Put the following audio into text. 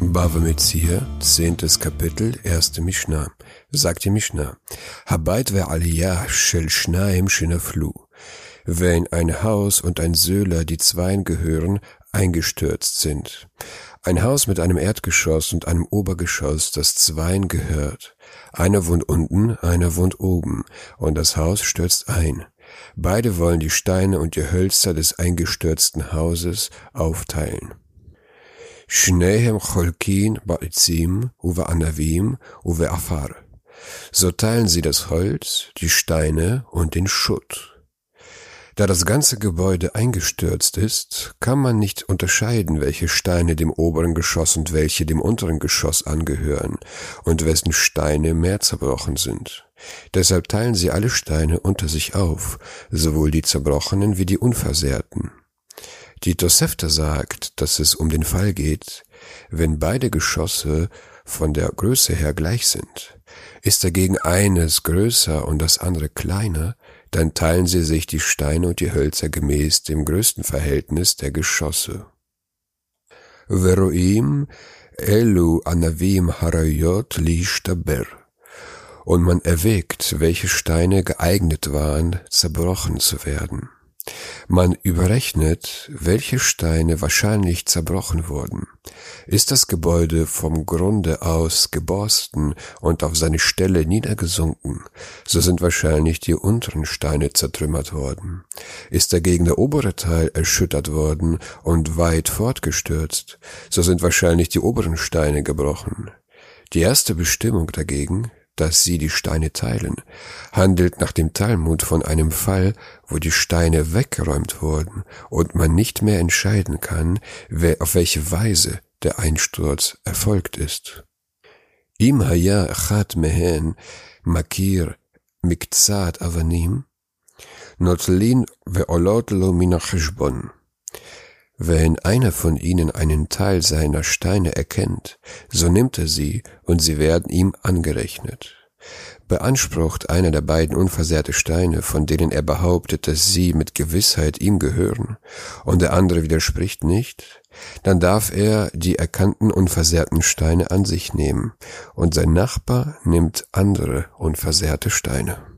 Bava Metzia, zehntes Kapitel, erste Mishnah. Sagt die Mishnah, Habait ve'aliyah shel shnaim shinaflu. Wenn ein Haus und ein Söhler, die zweien gehören, eingestürzt sind. Ein Haus mit einem Erdgeschoss und einem Obergeschoss, das zweien gehört. Einer wohnt unten, einer wohnt oben, und das Haus stürzt ein. Beide wollen die Steine und die Hölzer des eingestürzten Hauses aufteilen. שניהם חולקין בעצים ובענבים ובעפר. So teilen sie das Holz, die Steine und den Schutt. Da das ganze Gebäude eingestürzt ist, kann man nicht unterscheiden, welche Steine dem oberen Geschoss und welche dem unteren Geschoss angehören und wessen Steine mehr zerbrochen sind. Deshalb teilen sie alle Steine unter sich auf, sowohl die zerbrochenen wie die unversehrten. Die Tosefta sagt, dass es um den Fall geht, wenn beide Geschosse von der Größe her gleich sind. Ist dagegen eines größer und das andere kleiner, dann teilen sie sich die Steine und die Hölzer gemäß dem größten Verhältnis der Geschosse. Veroim elu anavim harayot lishtaber. Und man erwägt, welche Steine geeignet waren, zerbrochen zu werden. Man überrechnet, welche Steine wahrscheinlich zerbrochen wurden. Ist das Gebäude vom Grunde aus geborsten und auf seine Stelle niedergesunken, so sind wahrscheinlich die unteren Steine zertrümmert worden. Ist dagegen der obere Teil erschüttert worden und weit fortgestürzt, so sind wahrscheinlich die oberen Steine gebrochen. Die erste Bestimmung dagegen dass sie die Steine teilen, handelt nach dem Talmud von einem Fall, wo die Steine weggeräumt wurden und man nicht mehr entscheiden kann, wer auf welche Weise der Einsturz erfolgt ist. Im haya achat mehen makir mikzat avanim notlin ve'olot lo min wenn einer von ihnen einen Teil seiner Steine erkennt, so nimmt er sie und sie werden ihm angerechnet. Beansprucht einer der beiden unversehrte Steine, von denen er behauptet, dass sie mit Gewissheit ihm gehören, und der andere widerspricht nicht, dann darf er die erkannten unversehrten Steine an sich nehmen, und sein Nachbar nimmt andere unversehrte Steine.